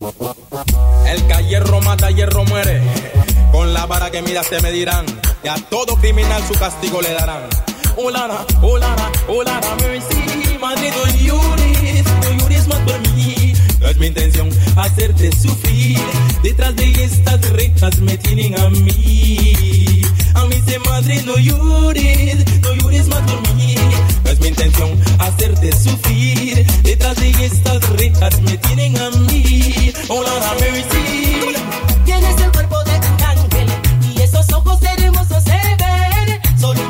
El que hierro mata, hierro muere. Con la vara que miras te medirán. Y a todo criminal su castigo le darán. Ulana, ulana, ulana, mercy. Madrid, no llores, no llores más por mí. No es mi intención hacerte sufrir. Detrás de estas rejas me tienen a mí. Se madre, no llores, no llores más por mí. No es mi intención hacerte sufrir. Detrás de estas rejas me tienen a mí. Ulana, mercy. Tienes el cuerpo de un ángel y esos ojos hermosos se ven. Solo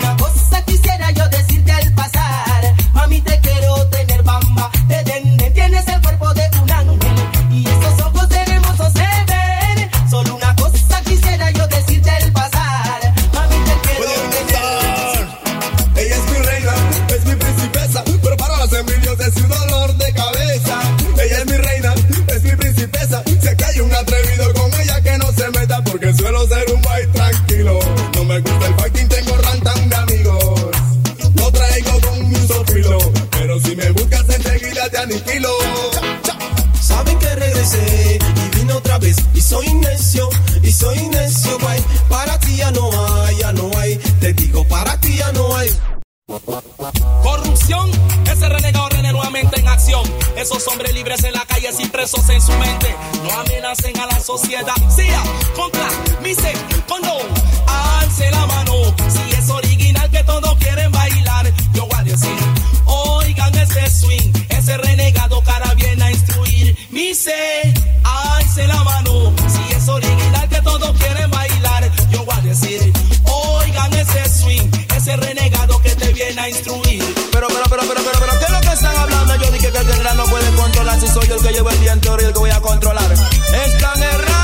en su mente. No amenacen a la sociedad. Sia, contra, mise, condo. Alce la mano. Si es original que todos quieren bailar. Yo voy a decir, oigan ese swing. Ese renegado cara viene a instruir. Mise, alce la mano. Si es original que todos quieren bailar. Yo voy a decir, oigan ese swing. Ese renegado que te viene a instruir. Pero, pero, pero, pero, pero, pero, ¿qué es lo que están hablando? No puede controlar si soy el que llevo el viento el que voy a controlar. Están errados,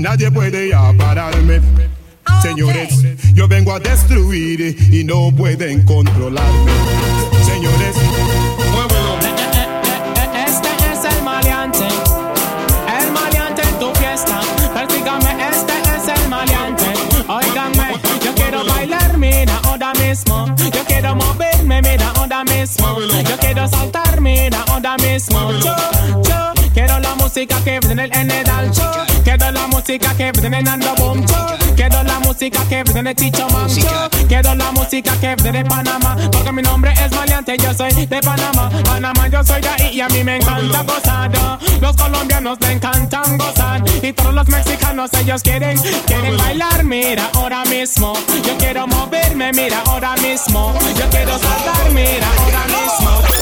y nadie puede ya pararme. Señores, yo vengo a destruir y no pueden controlarme. Señores, muévelo. Este es el maleante, el maleante en tu fiesta. Persígame, este es el maleante. Óigame, yo quiero bailar, mira, ahora mismo. Yo quiero moverme, mira, ahora mismo. Yo quiero saltar, mira, ahora mismo. Yo, yo quiero la música que viene en el alto. Música que viene en Ando Boom. Yo quiero la música que viene de Chicho Man. Yo quiero la música que viene de Panamá. Porque mi nombre es maleante, yo soy de Panamá. Panamá, yo soy de ahí y a mí me encanta gozar. Los colombianos le encantan gozar. Y todos los mexicanos, ellos quieren, quieren bailar, mira, ahora mismo. Yo quiero moverme, mira, ahora mismo. Yo quiero saltar, mira, ahora mismo.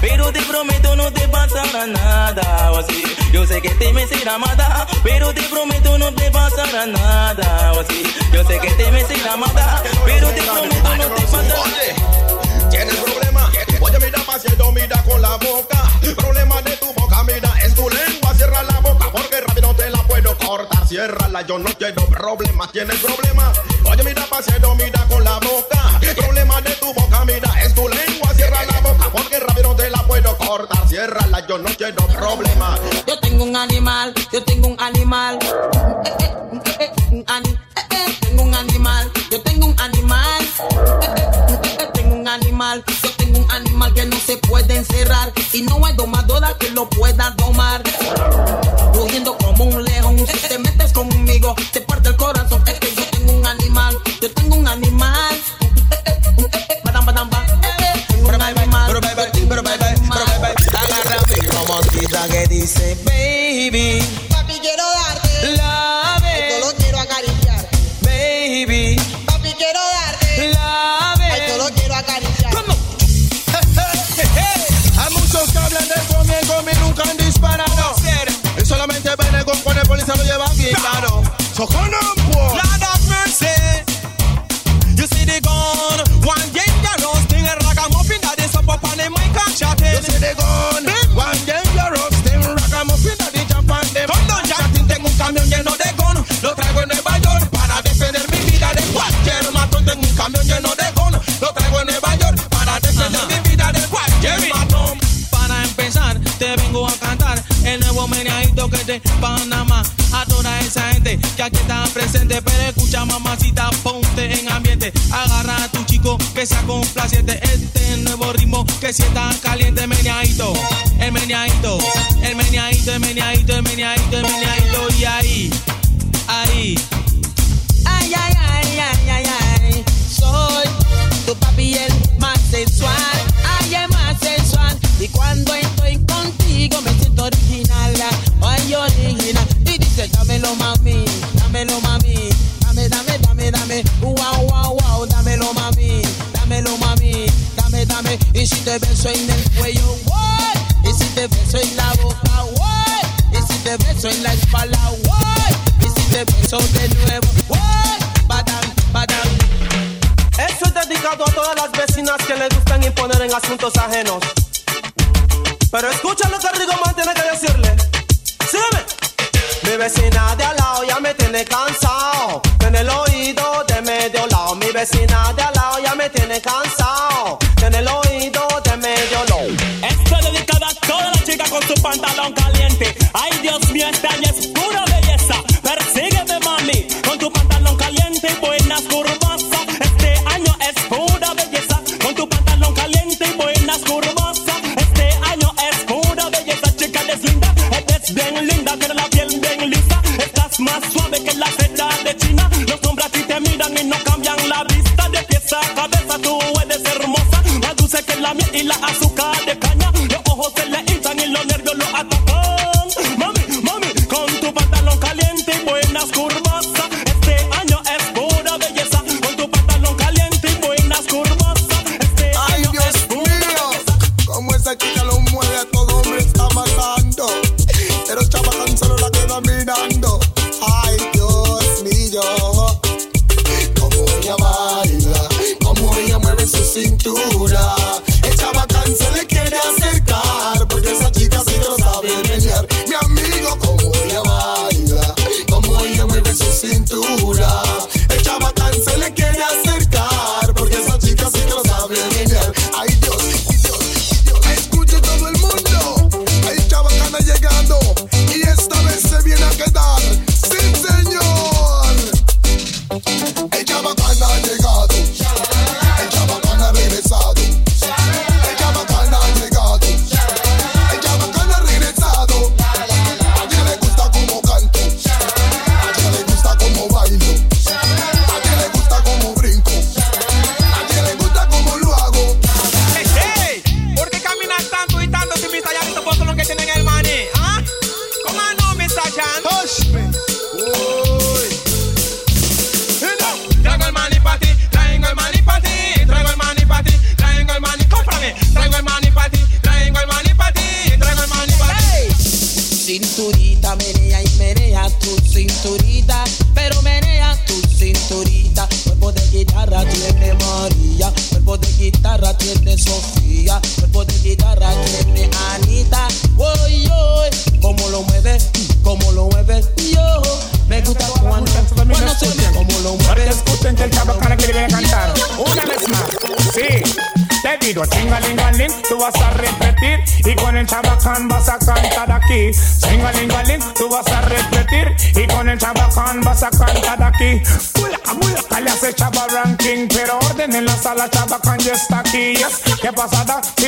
pero te prometo no te pasará nada. O así, yo sé que este te me será matar, pero te prometo no te pasará nada. O así, yo sé que este te me será matar, pero te prometo no te pasará nada. Tienes problema, oye mira demasiado mira con la boca, problema de tu boca mira es tu lengua, cierra la boca porque rápido te la puedo cortar, ciérrala yo no quiero problemas, tienes problema, oye mira paseo mira con la boca, problema de tu boca mira es tu lengua, cierra la boca porque rápido puedo cortar, ciérrala, yo no quiero problema. Yo tengo un animal, yo tengo un animal. Eh, eh, eh, tengo un animal, yo tengo un animal. tengo un animal, yo tengo un animal que no se puede encerrar y no hay domadora que lo pueda domar. Rugiendo como un león, si te metes conmigo, te say, baby. When you hit comenzó de nuevo. ¡Wow! Badam, badam. Eso es dedicado a todas las vecinas que le gustan imponer en asuntos ajenos. Pero escucha lo que Rigomán tiene que decirle. Sígueme. Mi vecina de al lado ya me tiene cansado. En el oído de medio lado. Mi vecina de al lado ya me tiene cansado. En el oído de medio lado. Esto es dedicado a toda la chica con su pantalón caliente. Ay, Dios mío, este extraño.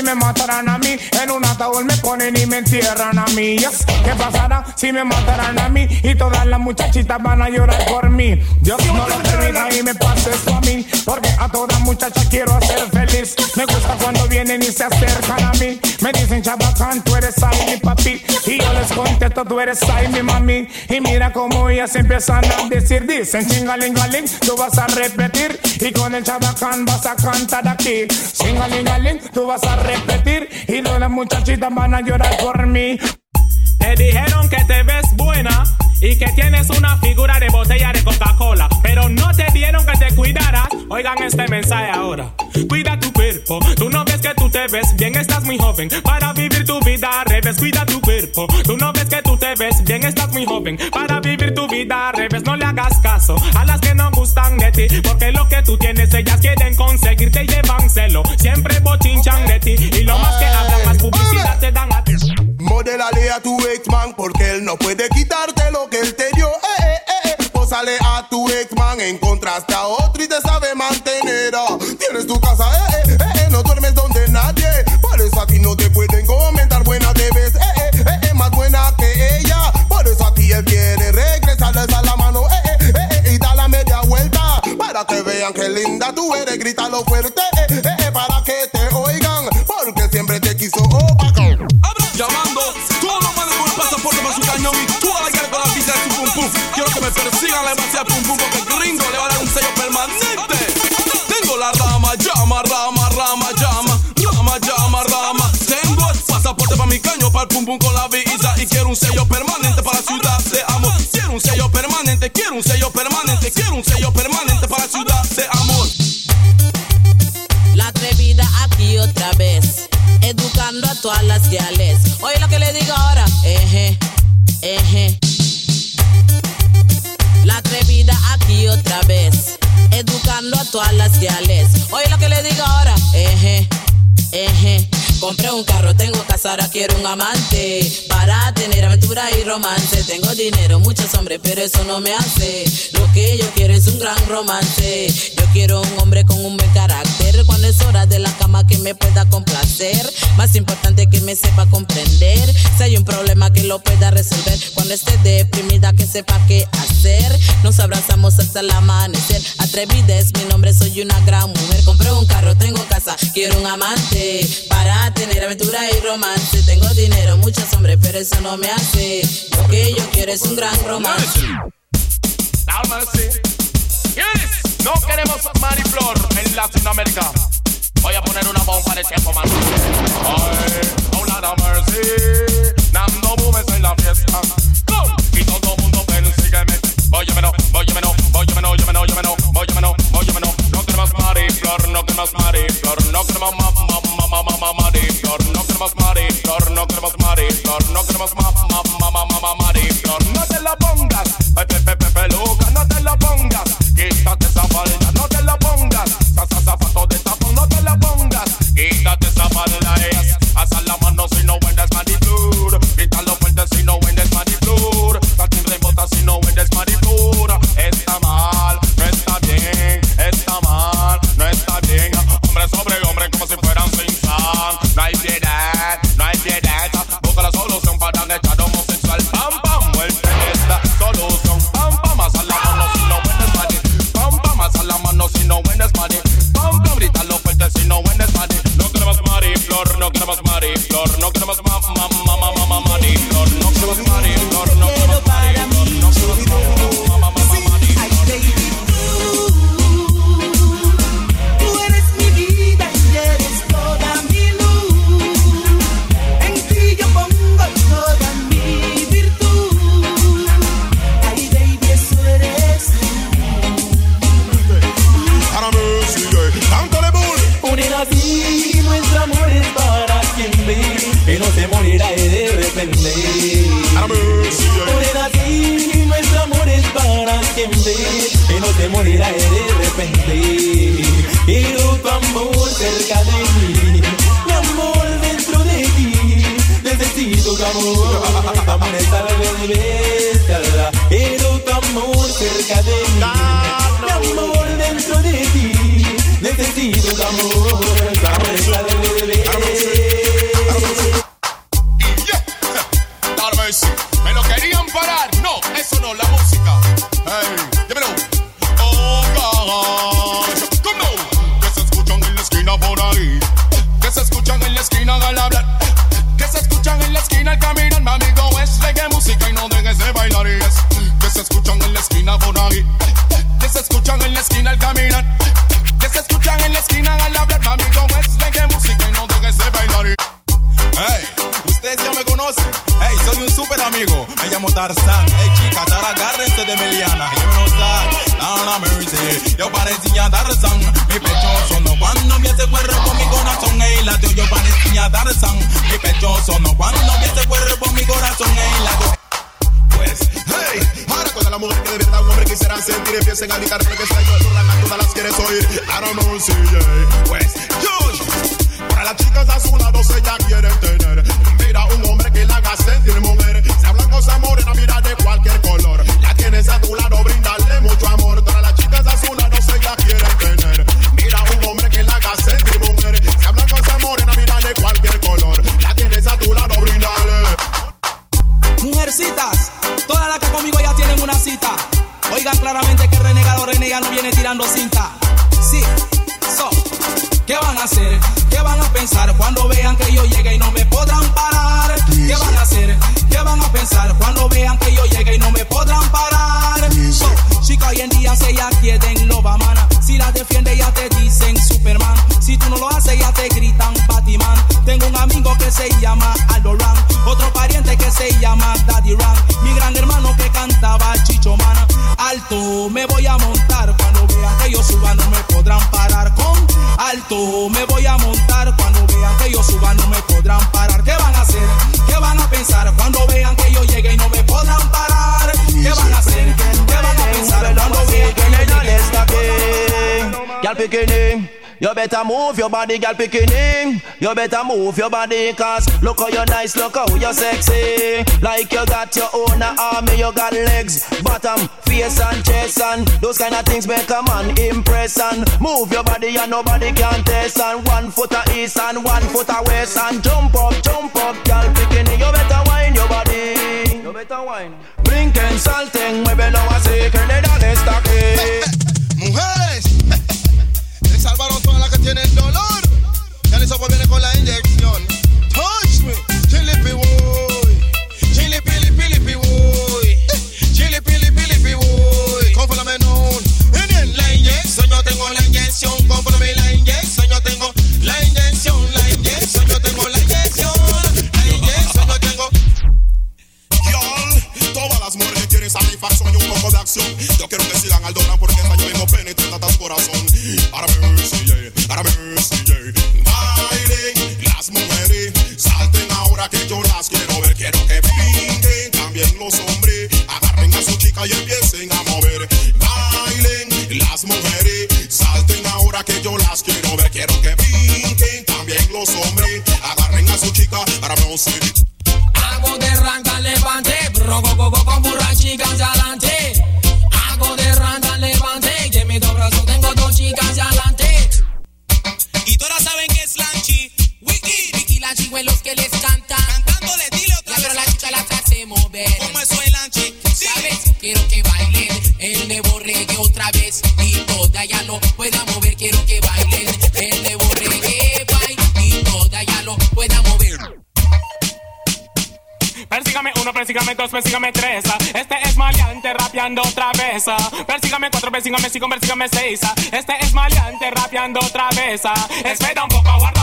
Me matarán a mí? En un ataúd me ponen y me entierran a mí. ¿Qué pasará si me matarán a mí? Y todas las muchachitas van a llorar por mí. Dios no lo permita y me pase esto a mí, porque a toda muchacha quiero hacer feliz. Me gusta cuando vienen y se acercan a mí. Me dicen, Chabacán, tú eres tú eres ahí mi mami. Y mira cómo ellas empiezan a decir, dicen, chingalingaling, tú vas a repetir. Y con el Chabacán vas a cantar aquí. Chingalingaling, tú vas a repetir. Y todas las muchachitas van a llorar por mí. Te dijeron que te ves buena y que tienes una figura de botella de Coca-Cola, pero no te dieron que te cuidaras. Oigan este mensaje ahora. Cuida tu cuerpo, tú no ves que tú te ves bien, estás muy joven para vivir tu vida al revés. Cuida tu cuerpo, tú no ves que bien, estás muy joven para vivir tu vida al revés. No le hagas caso a las que no gustan de ti, porque lo que tú tienes ellas quieren conseguirte y llevan celo. Siempre bochinchan de ti y lo más que hablan, más publicidad te dan a ti. Modélale a tu ex man porque él no puede quitarte lo que él te dio. Eh, eh, eh, eh. Pósale a tu ex man, encontraste a otro y te sabe mantener. Tú eres, grítalo fuerte, eh, eh, eh, para que te oigan. Porque siempre te quiso opacar. Llamando, todos los manes con el pasaporte para su cañón y toda la cara con la visa de su pum pum. Quiero que me persigan la base pum pum porque el gringo le va a dar un sello permanente. Tengo la rama, llama, rama, rama, llama, rama, llama, rama. Tengo el pasaporte para mi caño, para el pum pum con la visa y quiero un sello permanente para la ciudad de amor. Quiero un sello permanente, quiero un sello permanente, quiero un sello permanente casa, ahora quiero un amante Para tener aventura y romance. Tengo dinero, muchos hombres, pero eso no me hace. Lo que yo quiero es un gran romance. Yo quiero un hombre con un buen carácter Cuando es hora de la cama que me pueda complacer. Más importante que me sepa comprender. Si hay un problema que lo pueda resolver. Cuando esté deprimida que sepa qué hacer. Nos abrazamos hasta el amanecer. Atrevida mi nombre, soy una gran mujer. Compré un carro, tengo casa, quiero un amante. Para tener aventura y romance. Tengo dinero, muchos hombres, pero eso no me hace. Lo que yo quiero es un gran romance. Lord mercy. No queremos mariflor en Latinoamérica. Voy a poner una bomba de tiempo más. Ay, oh of mercy. Nando Bumes en la fiesta. Go. Y todo el mundo persígueme. Óyemelo, óyemelo, óyemelo, óyemelo, óyemelo, óyemelo, óyemelo. No queremos mariflor, no queremos mariflor, no queremos ma, ma, ma, ma, ma, ma, no queremos mariflor, no queremos mariflor, no queremos ma, ma, ma, ma, ma, mariflor. No Tá somebody morirá de repente. Por así, nuestro amor es para siempre. Y no te morirá de repente. Y tu amor cerca de mí, mi amor dentro de ti. Necesito tu amor, amor estar al revés. Y tu amor cerca de mí, mi amor dentro de ti. Necesito tu amor, amor estar No, la música. Hey, dímelo. Oh, gosh. ¿Cómo? Que se escuchan en la esquina por ahí. Que se escuchan en la esquina al hablar. Que se escuchan en la esquina al caminar. Mi amigo es reggae música y no dejes de bailar. Y es que se escuchan en la esquina por ahí. Que se escuchan en la esquina al caminar. Que se escuchan en la esquina al hablar. Mi amigo es reggae música y no dejes de bailar. Y Hey, ustedes ya me conocen. Amigo. Me llamo Tarzán. Hey, chicas, ahora agárrense de Meliana. Sé, no, no, mercy. Yo parecía Tarzán. Mi pecho sonó cuando vi ese cuerpo, mi corazón. Hey, latió. Yo parecía Tarzán. Mi pecho sonó cuando vi ese cuerpo, mi corazón. Hey, latió. Pues, hey, ahora con la mujer que de verdad un hombre quisiera sentir empiecen a gritar porque está yo todas las quieres oír. I don't know si yeah. Pues, yo, para las chicas a su se ya quieren tener. Mira un hombre que la haga sentir mujer. Sea blanco, sea morena, mira de cualquier color. La tienes a tu lado, brindarle mucho amor. Para las chicas a su lado se ya quieren tener. Mira un hombre que la haga sentir mujer. Sea blanco, sea morena, mira de cualquier color. La tienes a tu lado, brindarle. Mujercitas, todas las que conmigo ya tienen una cita. Oigan claramente que el renegado renega no viene tirando cinta. Sí, so, ¿qué van a hacer? ¿Qué van a pensar cuando vean que yo llegue y no me podrán parar? ¿Qué van a hacer? ¿Qué van a pensar cuando vean que yo llegue y no me podrán parar? So, chica, hoy en día se ya quieren lo mana. Si la defiende ya te dicen Superman. Si tú no lo haces ya te gritan Batman. Tengo un amigo que se llama Aldo Ram. Otro pariente que se llama Daddy Ram. Mi gran hermano que cantaba Chicho Man. Alto me voy a montar cuando vean que yo suba no me podrán parar con alto me voy a montar cuando vean que yo suba no me podrán parar ¿qué van a hacer? ¿qué van a pensar cuando vean que yo llegue y no me podrán parar? ¿qué van a hacer? ¿qué van a pensar cuando vean que yo llegue? Girl picking You better move your body, girl picking You better move your body, cause look how you're nice, look how you're sexy. Like you got your own army, you got legs, bottom, face and chest, and those kind of things make a man impress. And move your body, and nobody can test. And one foot a east and one foot a west, and jump up, jump up, girl picking You better wine your body. You better wine. Brinquen, salten, muévelo así, que le dan esta aquí. Mujeres, tienen dolor. Ya les viene con la inyección. Touch me, chili pi woy. Chili pili pili pi woy. Chili pili pili pi woy. Cómprame non. En la inyección yo tengo la inyección. Cómprame la inyección yo tengo la inyección. La inyección yo tengo la inyección. La inyección yo tengo. Y'all, todas las mujeres quieren satisfacción y un poco de acción. Yo quiero que sigan al doblar porque esta yo mismo penetre tantas corazón. Ahora mercy, yo las quiero ver. Quiero que brinquen también los hombres. Agarren a su chica y empiecen a mover. Bailen las mujeres, salten ahora que yo las quiero ver. Quiero que brinquen también los hombres. Agarren a su chica, ahora mercy. Hago Persígame cinco, persígame seis. ah. Este es maleante rapeando otra vez. ah. Espera un poco, aguarda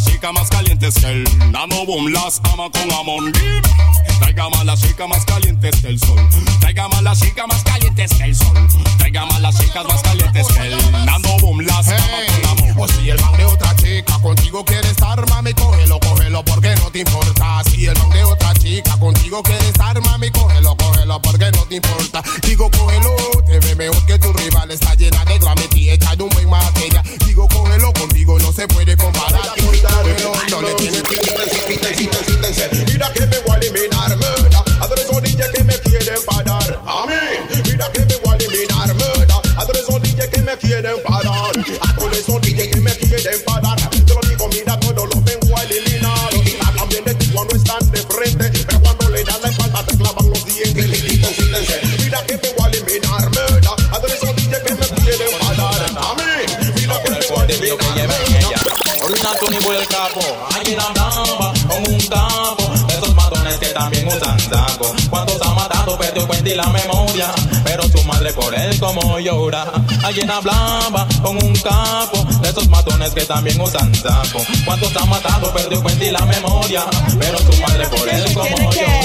las chicas más calientes que el nano boom. Las ama con amor. Traigamos a las chicas más calientes que el sol. Traigamos a las chicas más calientes que el sol. Traigamos a las chicas más calientes que el nano boom. Las ama con amor. O si el man de otra chica contigo quiere estar, mami, cógelo, cógelo, porque no te importa. Si el man de otra chica contigo quiere estar, mami, cógelo, cógelo, porque no te importa. Digo, cógelo, te ve mejor que tu rival, está llena de glamity, hecha de un buen materia. Digo, cógelo, contigo no se puede comparar. No le tienes Blamba con un capo de esos matones que también usan saco. ¿Cuántos ha matado? Perdió cuenta y la memoria, pero su madre por él como llora.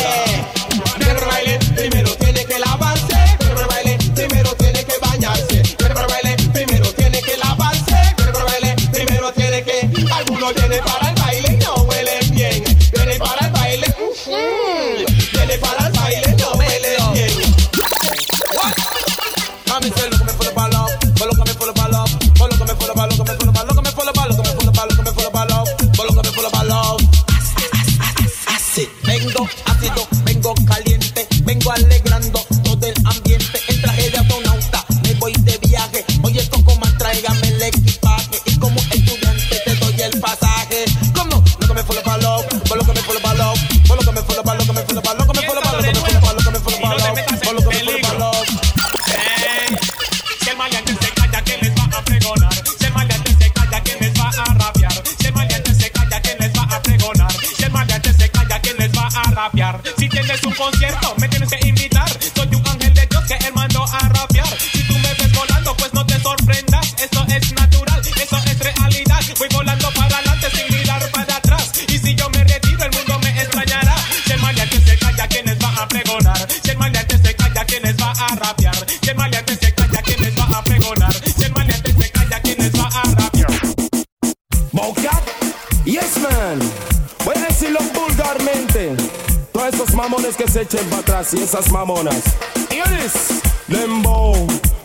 Mamones que se echen para atrás y esas mamonas. Hear this. Dembow,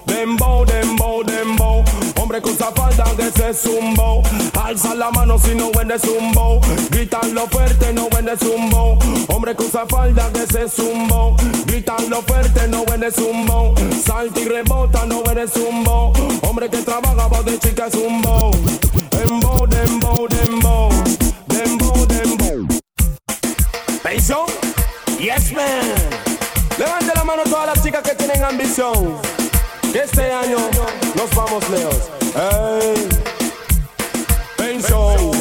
dembow, dembow, dembow. Hombre usa falda que se zumbo. Alza la mano si no vende zumbo. Gritanlo fuerte, no vende zumbo. Hombre usa falda que se zumbo. Gritanlo fuerte, no vende zumbo. Salta y rebota, no vende zumbo. Hombre que trabaja va de chica zumbo. Dembow, dembow, dembow. Dembow, dembow. ¿Pensión? Yes, man. Levante la mano todas las chicas que tienen ambición. Que este año nos vamos lejos. Hey. Pensión.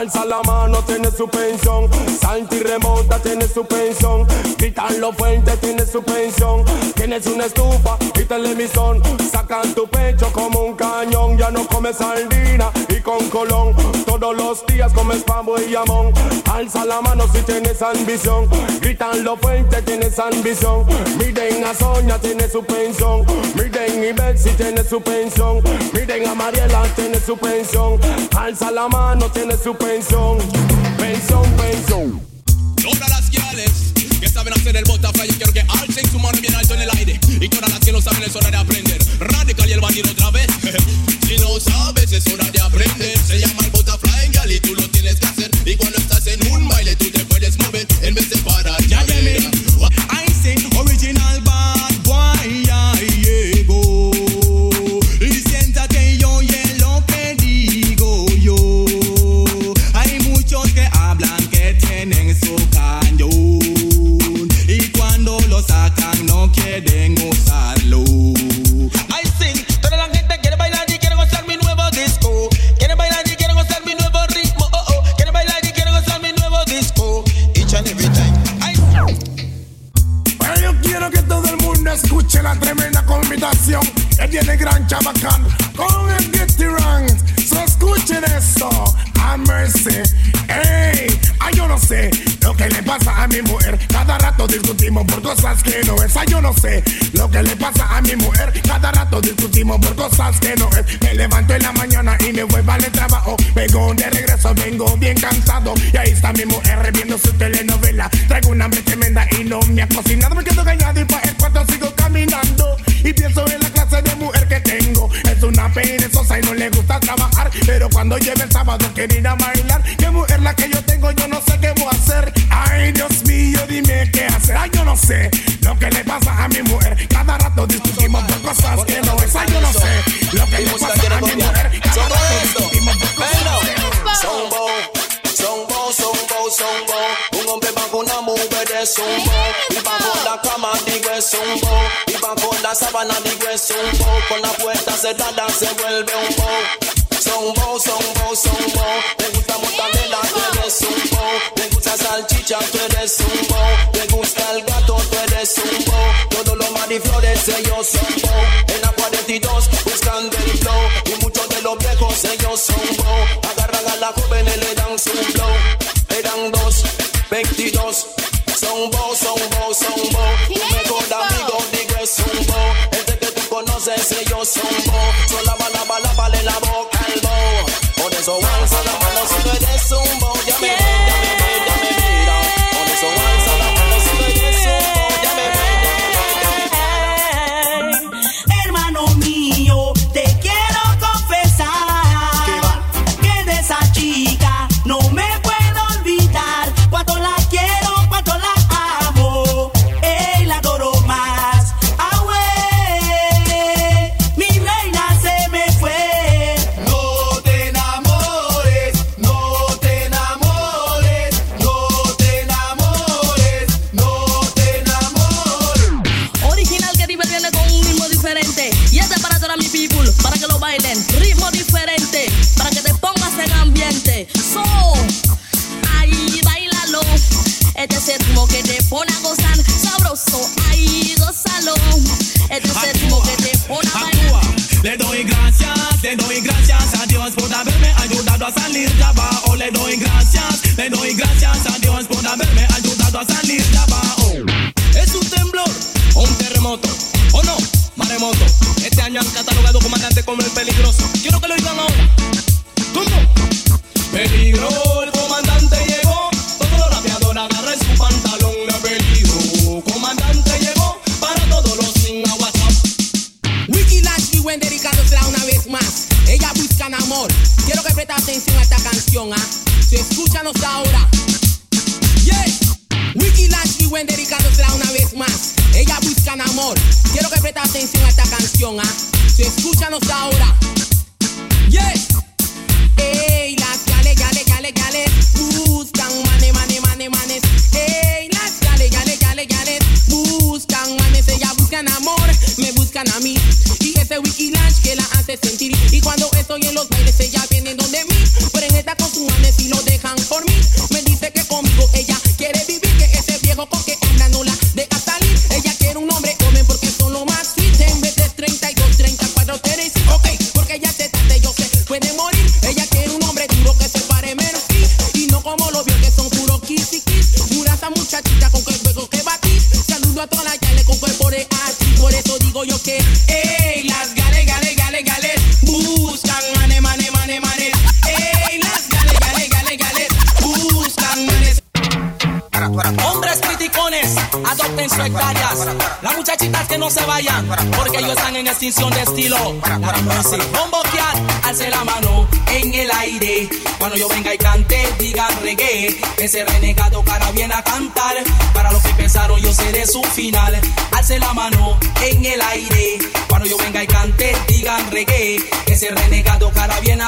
Alza la mano, tiene su pensión. Salta y remonta, tiene su pensión. Gritarlo fuerte, tiene su pensión. Tienes una estufa y televisión. Sacan tu pecho como un cañón. Ya no comes sardina y con colón. Todos los días comes pavo y jamón. Alza la mano si tienes ambición. Gritanlo fuerte, tienes ambición. Miren a Sonia, tiene su pensión. Miren y Betsy, tiene su pensión. Miren a Mariela, tiene su pensión. Alza la mano, tiene su pensión. Pensión, pensión. Todas las guiales que saben hacer el butterfly, yo quiero que alcen su mano bien alto en el aire. Y todas las que lo saben es hora de aprender. Radical y el bandido otra vez. si no sabes es hora de aprender. Se llama el butterfly, gal, y tú lo tienes que hacer. Y cuando estás en un baile, tú te puedes mover en vez de parar. Ya I Se receta se vuelve un bow. son vos.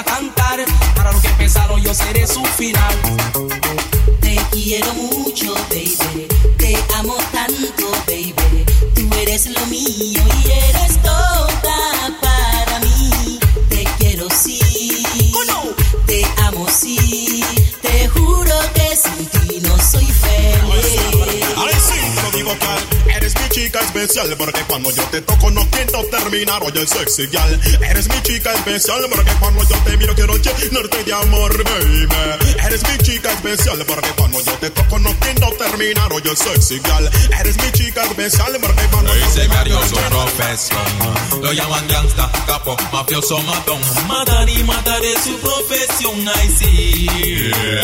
la. porque cuando yo te toco no quiero terminar. Oye, el sexy gal, eres mi chica especial porque cuando yo te miro quiero llenarte de amor, baby. Eres mi chica especial, porque cuando yo te toco no quiero terminar. Oye, sexy gal, eres mi chica especial, porque cuando yo te toco no profesión. Lo llaman gangsta, capo, mafioso, matón. Matar y matar es su profesión, ay sí.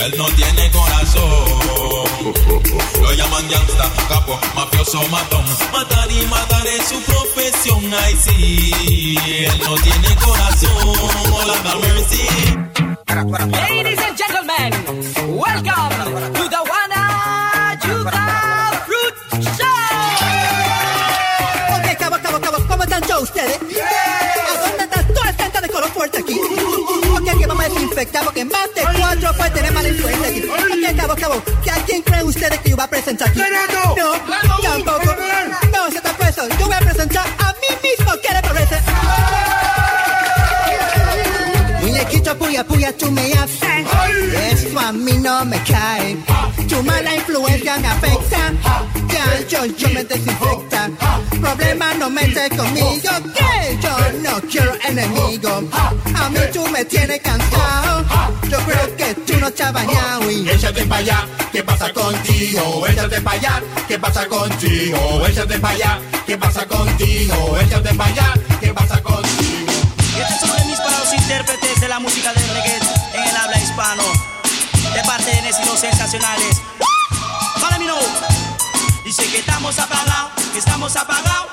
Él no tiene corazón. Lo llaman gangsta, capo, mafioso, matón. Matar y matar es su profesión, ay sí. Él no tiene corazón. Hola, mercy. Ladies and gentlemen, welcome to the Wanna Yuca Fruit Show. Ok, cabo, cabo, cabo, ¿cómo están todos ustedes? ¿A dónde están todas estas de color fuerte aquí? Ok, que vamos a desinfectar porque más de cuatro puede tener mala influencia aquí. Ok, cabo, cabo, haces. Eso a mí no me cae. Tu mala influencia me afecta. Ya, yo, yo me desinfecta. Problema no mete conmigo. Que yo no quiero enemigo. A mí tú me tienes cansado. Yo creo que tú no te has bañado. Y Échate para allá, ¿qué pasa contigo? Échate para allá, ¿qué pasa contigo? Échate para allá, ¿qué pasa contigo? Échate para allá, Y. Follow me now. Dice que estamos apagados, que estamos apagados.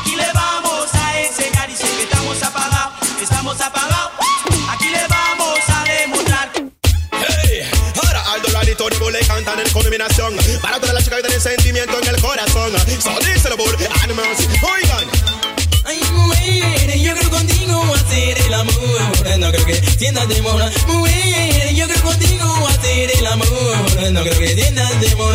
Aquí le vamos a enseñar. Dice que estamos apagados, que estamos apagados. Aquí le vamos a demostrar. Hey, ahora Aldo Ladito Digo le cantan en combinación Para todas las chicas que tienen sentimiento en el corazón So díselo por Animals Oigan hacer el amor. No creo que sientas temor. Mujer, yo creo contigo hacer el amor. No creo que sientas temor.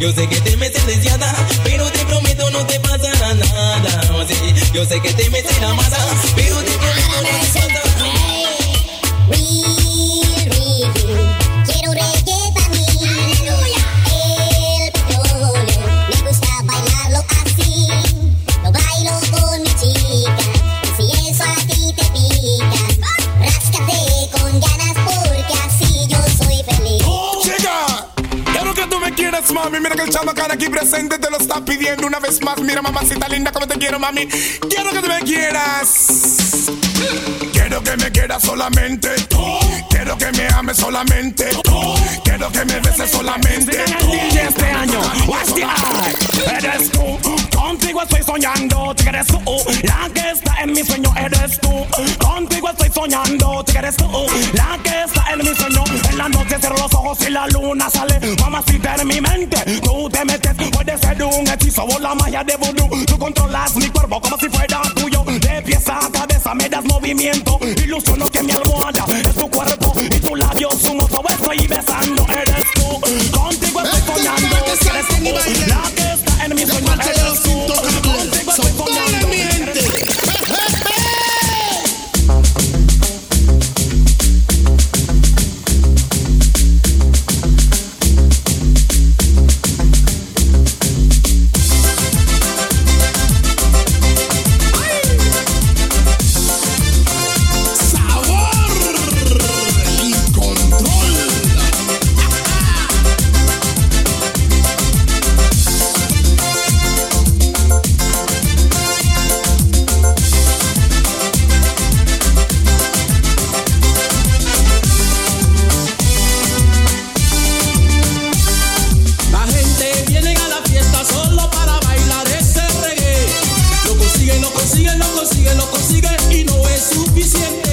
Yo sé que te metes deseada, pero te prometo no te pasará nada. Sí, yo sé que te metes la masa, pero te prometo no te pasará Quiero mami. Mira que el chamacán aquí presente te lo está pidiendo una vez más. Mira, mamacita linda, como te quiero, mami. Quiero que tú me quieras. Quiero que me quieras solamente. Quiero que me ames solamente. Quiero que me beses solamente tú. DJ este año, Watch the. Eres tú, contigo estoy soñando, tú eres tú, la que está en mi sueño eres tú, contigo estoy soñando, tú eres tú, la que está en mi sueño, en la noche cierro los ojos y la luna sale, mamacita en mi mente, tú te metes, puede ser un hechizo o la magia de vudú, tú controlas mi cuerpo como si fuera tuyo, de pies a cabeza me das movimiento, ilusiono que mi almohada es tu cuerpo y tu labio un oso, estoy besando, eres tú, contigo estoy soñando, tú eres tú, la que está en mi sueño eres tú, contigo estoy soñando, siente.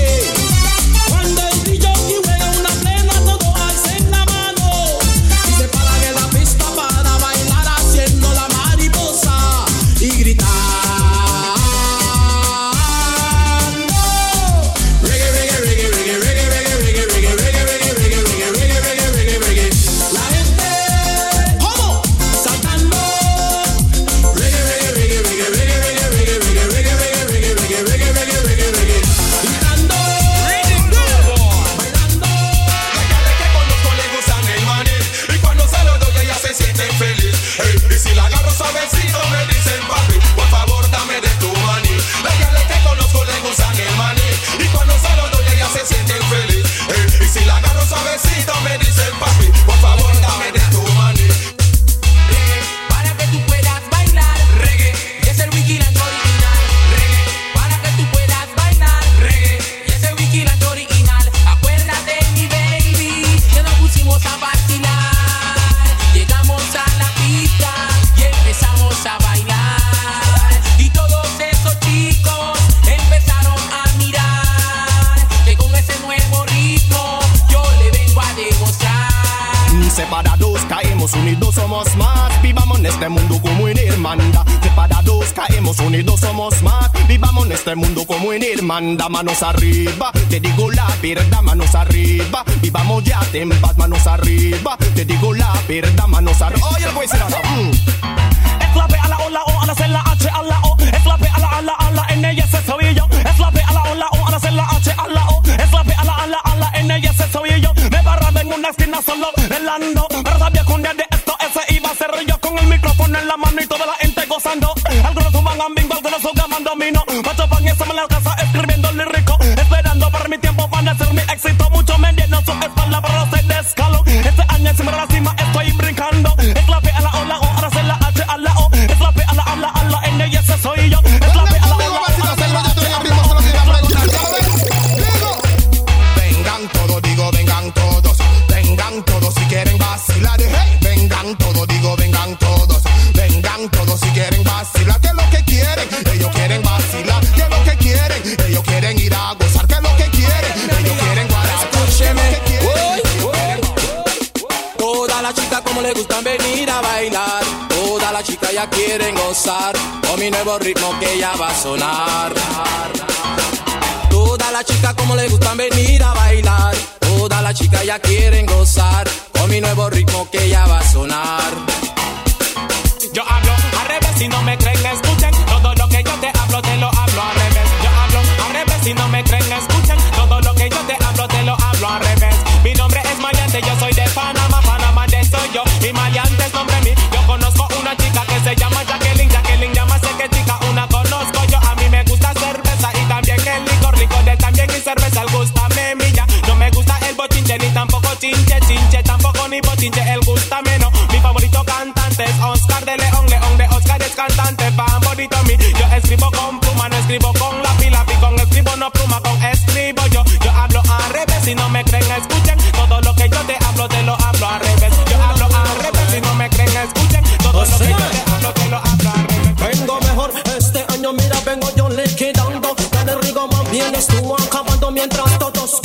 manos arriba. Te digo la verdad, manos arriba. Vivamos ya, ten paz, manos arriba. Te digo la verdad, manos arriba. Oye, el güey será. Mm. Es la B a la O, la O, a la C, la H, a la O. Es la B a la A, la A, la N y S, soy yo. Es la B a la O, la O, a la C, la H, a la O. Es la B a la A, la A, la N y S, soy yo. Me barraba en una esquina solo, relando. Pero sabía con de esto, ese iba a ser yo con el micrófono en la mano y toda la Somebody ritmo que ya va a sonar. Toda la chica como le gustan venir a bailar Vienes tú acabando mientras todos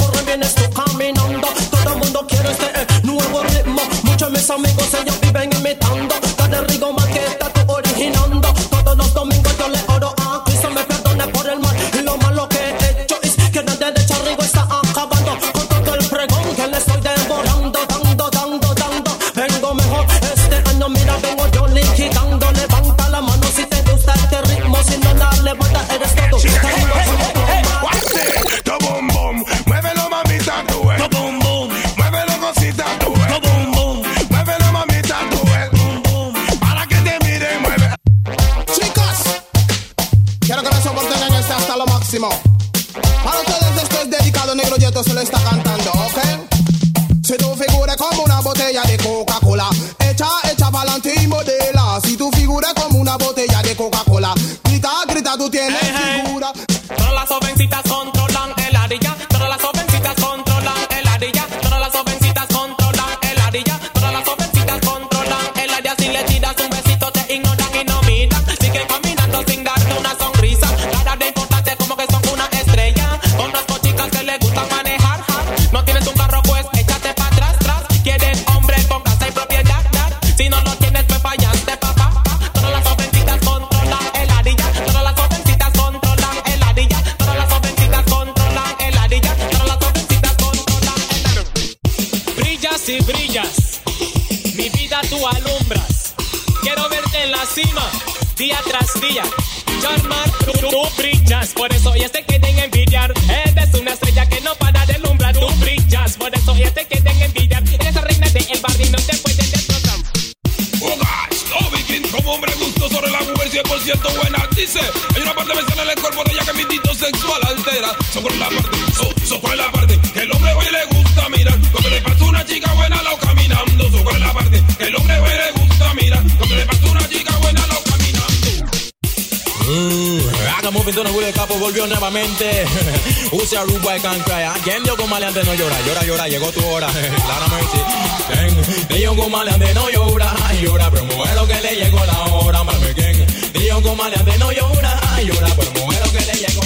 siento buena, dice. Hay una parte especial en el cuerpo de ella que mi instinto sexual altera. Sobre la parte, so, sobre la parte, que el hombre hoy le gusta mirar. Cuando le pasa una chica buena, lo caminando. Sobre la parte, que el hombre hoy le gusta mirar. Cuando le pasa una chica buena, lo caminando. Uh, haga movimiento en el capo, volvió nuevamente. Use a Ruba y can cry. Quien dio con maleante no llora, llora, llora, llegó tu hora. Lara Mercy. Quien dio con maleante no llora, llora, pero mujer lo que le llegó la hora. Mami, ¿quién? Y Mío comaleante no llora, llora por mujer que le llegó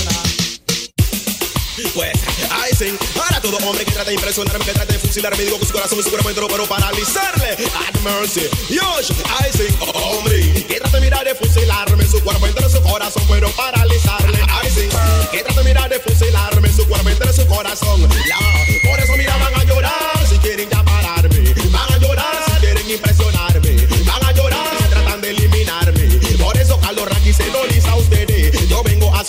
Pues, ahí sí, ahora todo hombre que trata de impresionarme, que trata de fusilarme, digo que su corazón y su cuerpo entero, pero paralizarle. At mercy, Yosh, ahí sí, hombre, que trata de mirar de fusilarme, su cuerpo entero, su corazón, pero paralizarle. Ahí sí, que trata de mirar de fusilarme, su cuerpo entero, su corazón, ya, por eso miraban a llorar.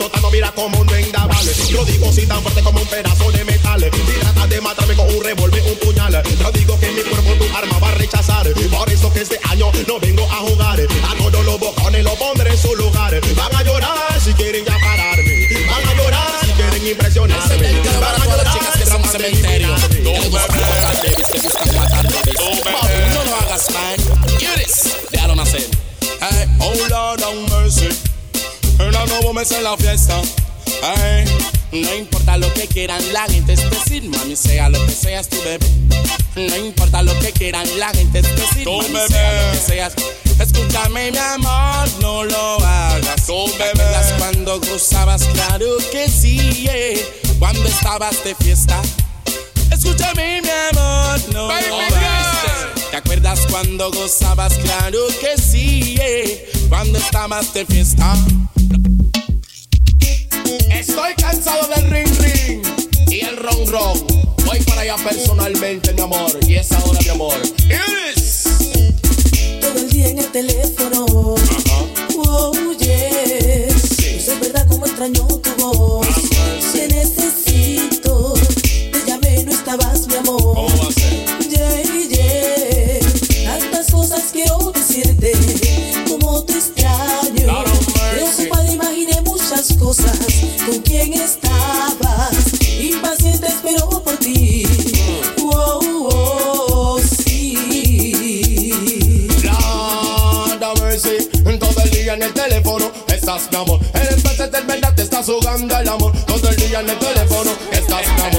Azotando, mira como un vendaval. Yo digo si tan fuerte como un pedazo de metal. Y tratas de matarme con un revólver, un puñal. Yo digo que mi cuerpo tu arma va a rechazar. Por eso que este año no vengo a jugar. A todos los bocones lo pondré en su lugar. Van a llorar si quieren ya pararme. Van a llorar si quieren impresionarme. Van a llorar chicas que son cementerio. Que buscan matar babies. Papi, no lo hagas, man. Iris, déjalo nacer. Hey, oh Lord mercy. Una nuevo mes en la fiesta. Hey, No importa lo que quieran la gente es decir, mami, sea lo que seas tu bebé. No importa lo que quieran la gente es decir, Tu mami, bebé. sea lo que seas. Escúchame, mi amor, no lo hagas. Tu ¿Te acuerdas cuando gozabas? Claro que sí, eh. Cuando estabas de fiesta. Escúchame, mi amor, no Baby lo hagas. ¿Te acuerdas cuando gozabas? Claro que sí, eh. Cuando estabas de fiesta. Estoy cansado del ring ring y el ron ron. Voy para allá personalmente, mi amor. Y es ahora, mi amor. Iris. Todo el día en el teléfono. Oh, yes. No sé verdad cómo extraño tu voz. Estabas. Impaciente espero por ti. Oh, oh, sí. Lord mercy. Todo el día en el teléfono estás, mi amor. Eres veces de verdad te estás jugando el amor. Todo el día en el teléfono estás, mi.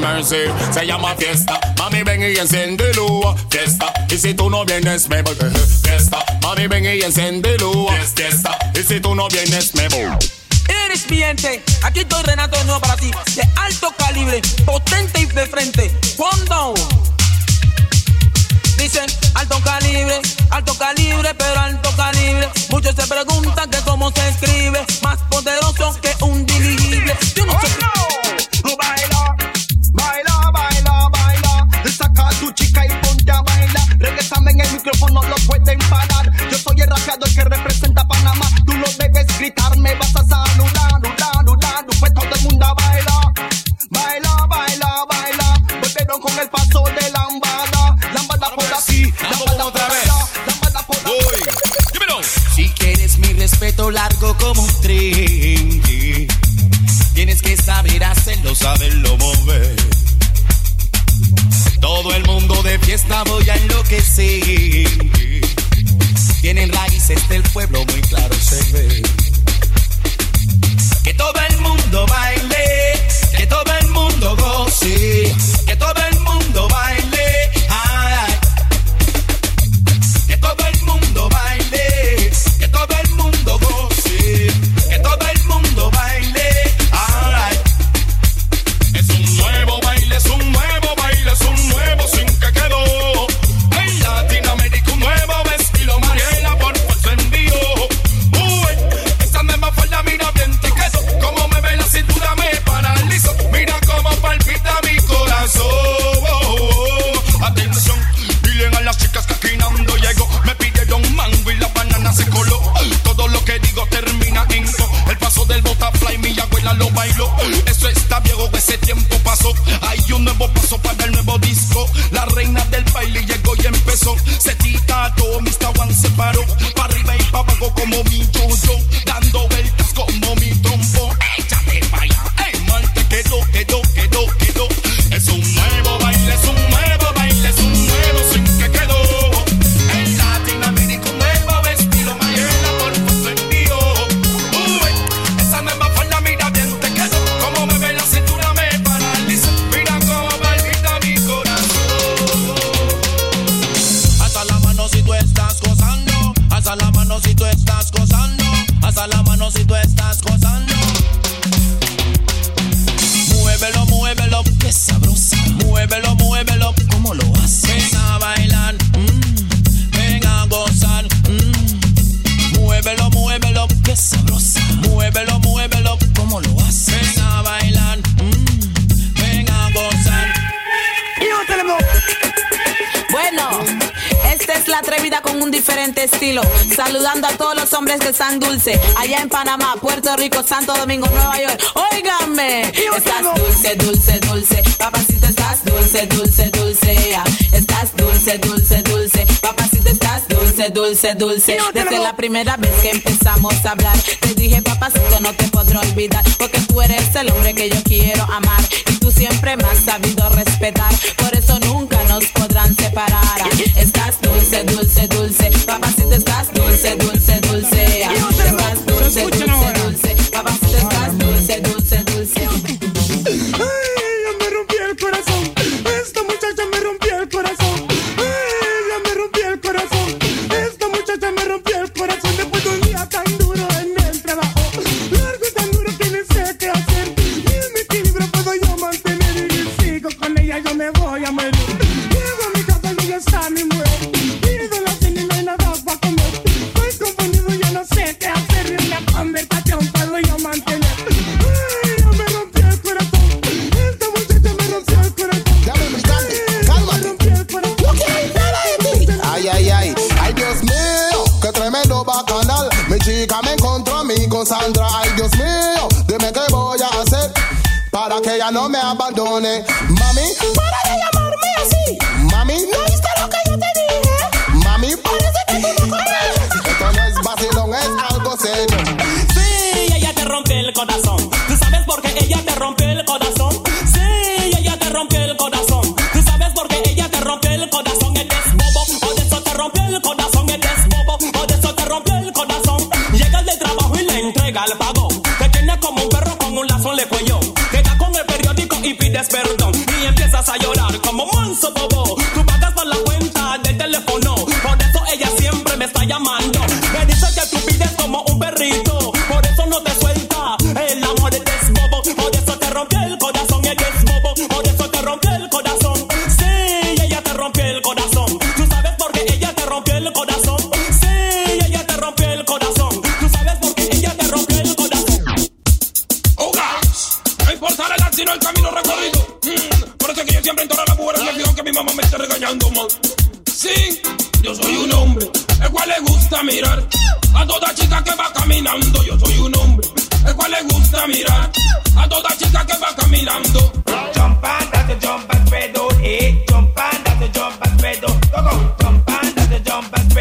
Mercy, se llama fiesta. Mami, ven y enciéndelo. Fiesta. Y si tú no vienes, me voy. Fiesta. Mami, ven y enciéndelo. Fiesta. Y si tú no vienes, me voy. Eres mi gente, aquí estoy Renato de nuevo para ti, de alto calibre, potente y de frente. Fondo. Dicen alto calibre, alto calibre, pero alto calibre. Muchos se preguntan que cómo se escribe, más poderoso que un dirigible. Yo no sé. No Saca a tu chica y ponte a bailar. Regresame en el micrófono, lo pueden parar. Yo soy el rapeador que representa Panamá. Tú no debes gritar, me vas a saludar, saludar, saludar. Pues todo el mundo baila, baila, baila, baila. Volvieron con el paso de lambada, lambada por aquí, lambada por allá, lambada por allá. Si quieres mi respeto largo como un tren, tienes que saber hacerlo, saberlo mover. Fiesta voy a enloquecer. Tienen raíces del pueblo, muy claro se ve. Que todo el mundo baile, que todo el mundo goce, que todo Santo Domingo, Nueva York. Óigame. Estás dulce, dulce, dulce. Papacito, estás dulce, dulce, dulce. Estás dulce, dulce, dulce. Papacito, estás dulce, dulce, dulce. Desde la primera vez que empezamos a hablar, te dije, papacito, no te podré olvidar. Porque tú eres el hombre que yo quiero amar. Y tú siempre me has sabido respetar. Por eso nunca nos podrán separar. Estás dulce, dulce, dulce. Mirar a toda chica que va caminando. Jump and jump and out, eh. Jump and jump and. Go go. Jump and jump and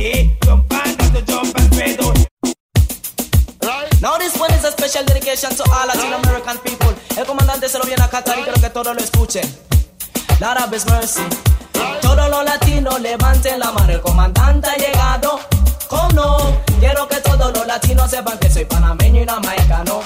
eh. Jump jump out. Now this one is a special dedication to all Latin American people. El comandante se lo viene a cantar y quiero que todos lo escuchen. Lord of His mercy. Todos los latinos levanten la mano. El comandante ha llegado. ¿Cómo no? Quiero que todos los latinos sepan que soy panameño y jamaicano.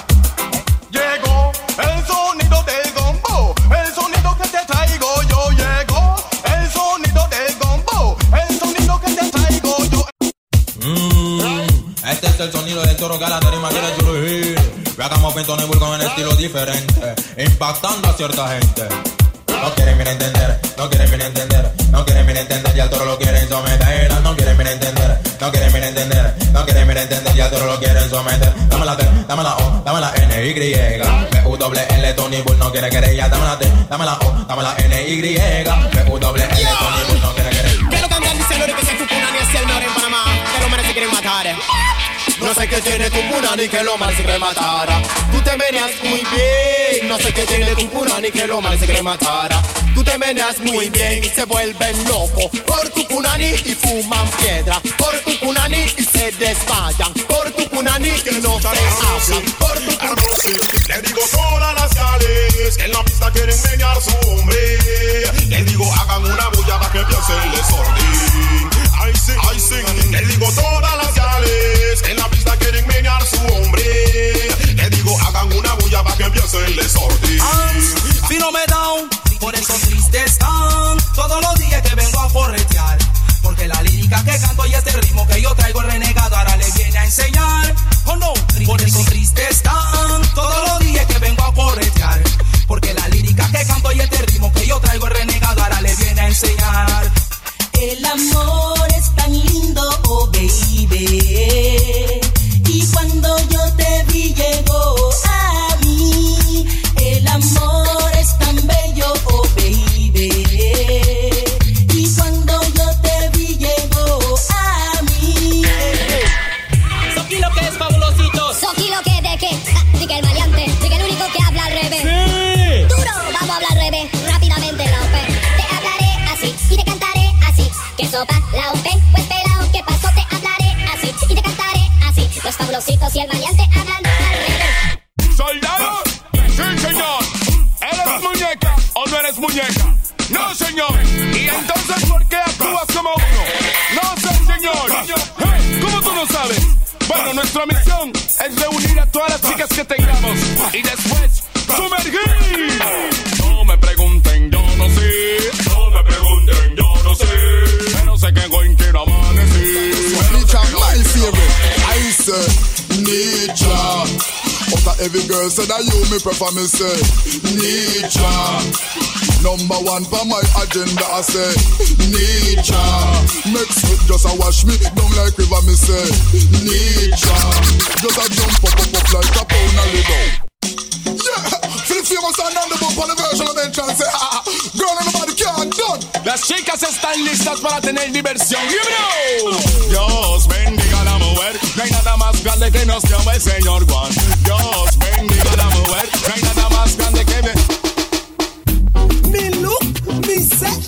Este es el sonido del toro que a la tarima quiere surgir. Viajamos Pintone Bull con un estilo diferente, impactando a cierta gente. No quieren bien entender, no quieren bien entender, no quieren bien entender y al toro lo quieren someter. No quieren bien entender, no quieren bien entender, no quieren bien entender y al toro lo quieren someter. Dame la T, dame la O, dame la N, Y. B, U, doble L, Tony Bull no quiere querella. Dame la T, dame la O, dame la N, Y. B, U, doble L, Tony Bull no quiere querella. Quiero cambiar diciendo que se Tupunani es el mejor en Panamá. Manes se quieren matar. No sé qué tiene Tupunani que los manes se quieren matar. Tú te venías muy bien. No sé qué tiene Tupunani que los manes se quieren matar. Tú te venías muy bien y se vuelven locos por Tupunani y fuman piedra. Por Tupunani y se desmayan. Por Tupunani y no se hablan. Por Tupunani. Le digo todas las gales que en la pista quieren menear su hombre. Les digo hagan una bulla para que empiece el desorden. Ay sí. Les digo todas las gales en la pista quieren menear su hombre. Les digo hagan una bulla para que empiece el desorden. Si no me down, por eso triste están todos los días que vengo a corretear. Porque la lírica que canto y este ritmo que yo traigo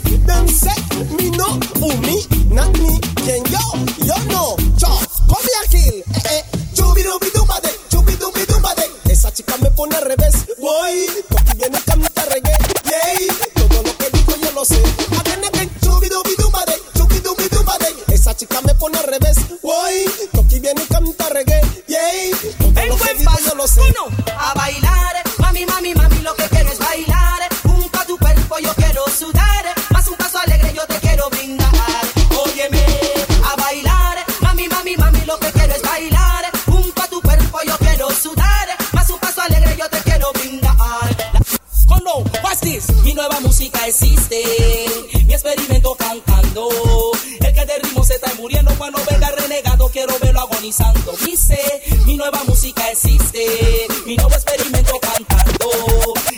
them say, me no, who me, not me, can yo, yo no, chao, come here kill, eh, eh, chubi dubi dumba de, chubi dubi dumba de, esa chica me pone al revés, voy, existe. Mi experimento cantando. El que de ritmo se está muriendo cuando venga renegado. Quiero verlo agonizando. Dice, mi nueva música existe. Mi nuevo experimento cantando.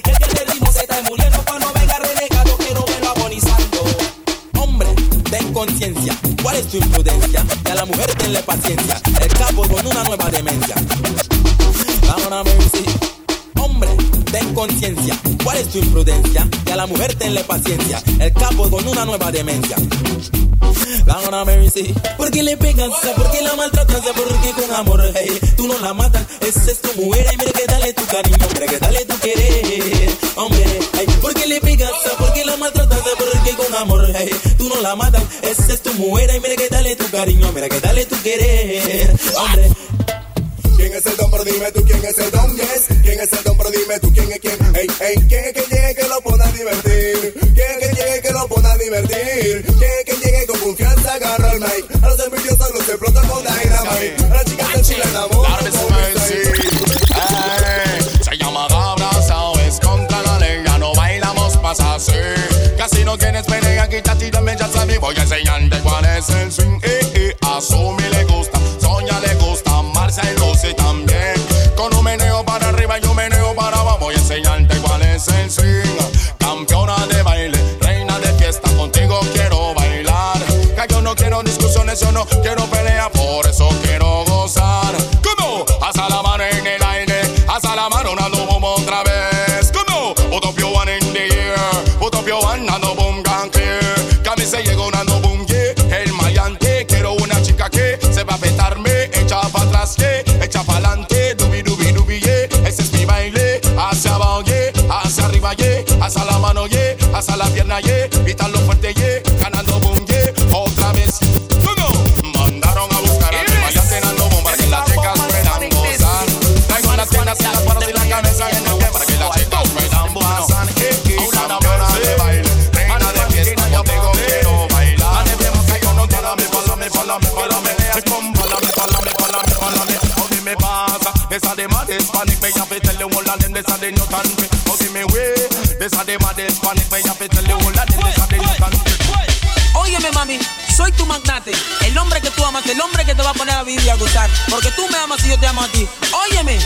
El que de ritmo se está muriendo cuando venga renegado. Quiero verlo agonizando. Hombre, ten conciencia. ¿Cuál es tu imprudencia? Y a la mujer tenle paciencia. El capo con una nueva demencia. Ahora mercy. Hombre, ten conciencia. ¿Cuál es tu imprudencia? A la mujer tenle paciencia. El capo con una nueva demencia. Ahora mercy. ¿Por qué le pegas? ¿Por qué la maltratas? ¿Por qué con amor? Hey, tú no la matas. Esa es tu mujer. Ay, mira que dale tu cariño. Mira que dale tu querer. Hombre, ¿por qué le pegas? ¿Por qué la maltratas? ¿Por qué con amor? Hey, tú no la matas. Esa es tu mujer. Ay, mira que dale tu cariño. Mira que dale tu querer. Hombre. ¿Quién es el don? Pero dime tú quién es el don, yes. ¿Quién es el don? Pero dime tú quién es quién. Ey, ey, ¿quién es que llegue que lo pone a divertir? ¿Quién es que llegue que lo pone a divertir? ¿Quién es que llegue con confianza agarra el mic? A los envidiosos los explota con dynamite. A las chicas del chile enamor. Ey, Se llama abrazado, es contra la ley, ya no bailamos pasa así. Casi no tienes pelea, quítate también ya sabes. Voy a enseñarte cuál es el swing. Eh, eh, a poner a vivir y a gozar. Porque tú me amas y yo te amo a ti. Óyeme.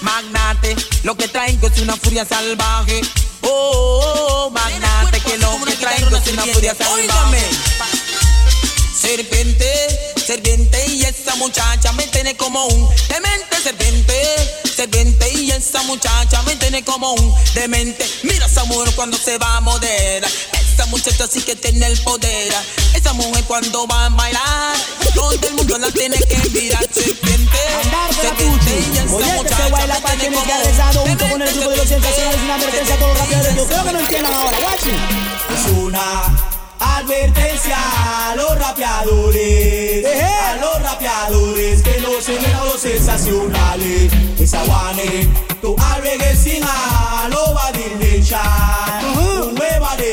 Magnate, lo que traigo es una furia salvaje. Oh, oh, oh, magnate, que lo que traigo es una furia salvaje. Serpiente, serpiente y esa muchacha me tiene como un demente. Serpiente, serpiente y esa muchacha me tiene como un demente. Mira esa mujer cuando se va a moderar. Esa muchacha sí que tiene el poder. Esa mujer cuando va a bailar, todo el mundo la tiene que mirar. Serpiente, serpiente, esa Oye, que muchacha baila me para tiene que como ha rezado junto con el grupo de los sensacionales. Una advertencia a todos los raperos. Yo creo que no entiendan ahora. Guachi. Es una advertencia a los rapeadores, a los rapeadores que no se ven a los sensacionales. Esa guane, tu arregue sin lo va de Un nueva del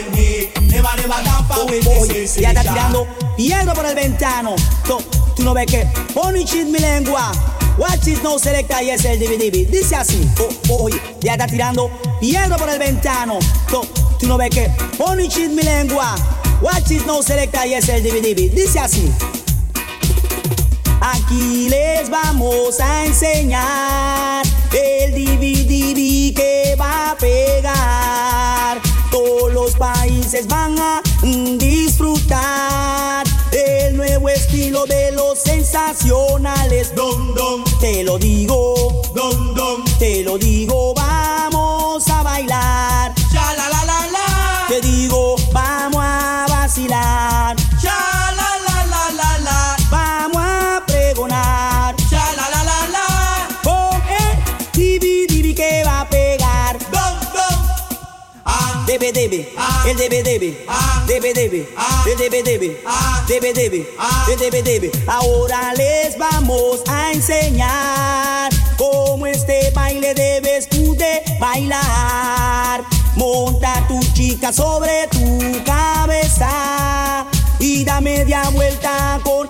Oye, ya está tirando piedra por el ventano. Tú, tú no ves que pony cheat mi lengua. Watch it no selecta y es el DVD. Dice así. Oye, ya está tirando piedra por el ventano. Tú, tú no ves que pony cheat mi lengua. Watch it no selecta y es el DVD. Dice así. Aquí les vamos a enseñar el DVD que va a pegar. Todos los países van a disfrutar el nuevo estilo de los sensacionales. Dom, dom, te lo digo. Dom, dom, te lo digo. Vamos a bailar. El debe, debe, el debe, debe, el debe. Ahora les vamos a enseñar cómo este baile debes tú de bailar. Monta tu chica sobre tu cabeza y da media vuelta con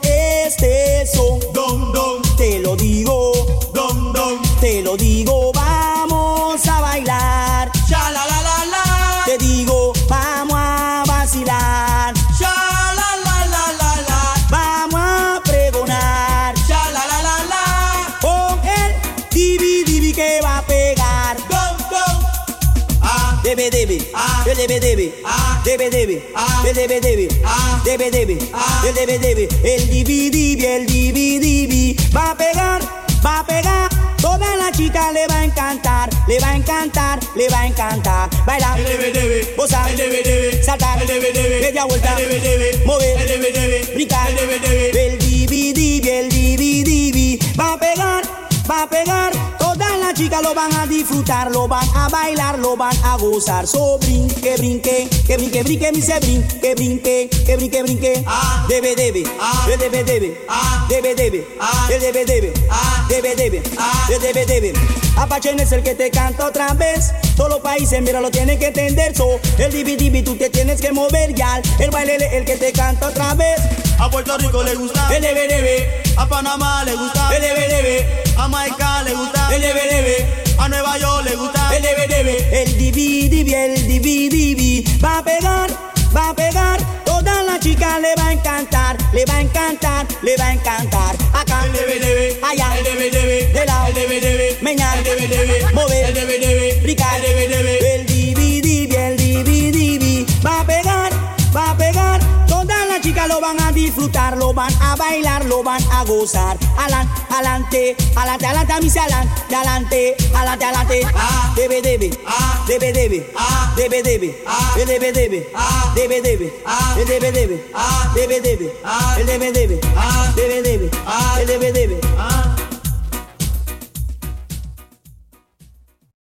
debe, el debe, debe, debe, debe, el debe, debe, debe, debe, el debe, el divi, divi, el divi, divi, va a pegar, va a pegar, toda la chica le va a encantar, le va a encantar, le va a encantar, bailar, el debe, debe, gozar, el debe, debe, saltar, el debe, debe, media vuelta, el debe, debe, mover, el debe, debe, brincar, el debe, debe, el divi, divi, el divi, divi, va a pegar, va a pegar, chicas lo van a disfrutar, lo van a bailar, lo van a gozar. So brinque, brinque, que brinque, brinque, mi se brinque, que brinque, que brinque, brinque. Debe, debe, el debe, debe, debe, debe, el debe, debe, debe, debe, el debe, debe. Apache es el que te canta otra vez. Todos los países, mira, lo tienen que entender. So, el divi, divi, tú te tienes que mover ya. El baile, el que te canta otra vez. A Puerto Rico le gusta, el debe. a Panamá le gusta, El debe. a Jamaica le gusta, El debe. a Nueva York le gusta, El debe. El divi, divi, el divi. Va a pegar, va a pegar. Toda la chica le va a encantar, le va a encantar, le va a encantar. Acá, el debe, allá, el debe, de lado, el disfrutar, lo van a bailar, lo van a gozar. Alan, adelante, adelante, adelante, mis alan, adelante, adelante, adelante. Debe, debe, debe, debe, debe, debe, debe, debe, debe, debe, debe, debe, debe, debe, debe, debe, debe, debe, debe, debe,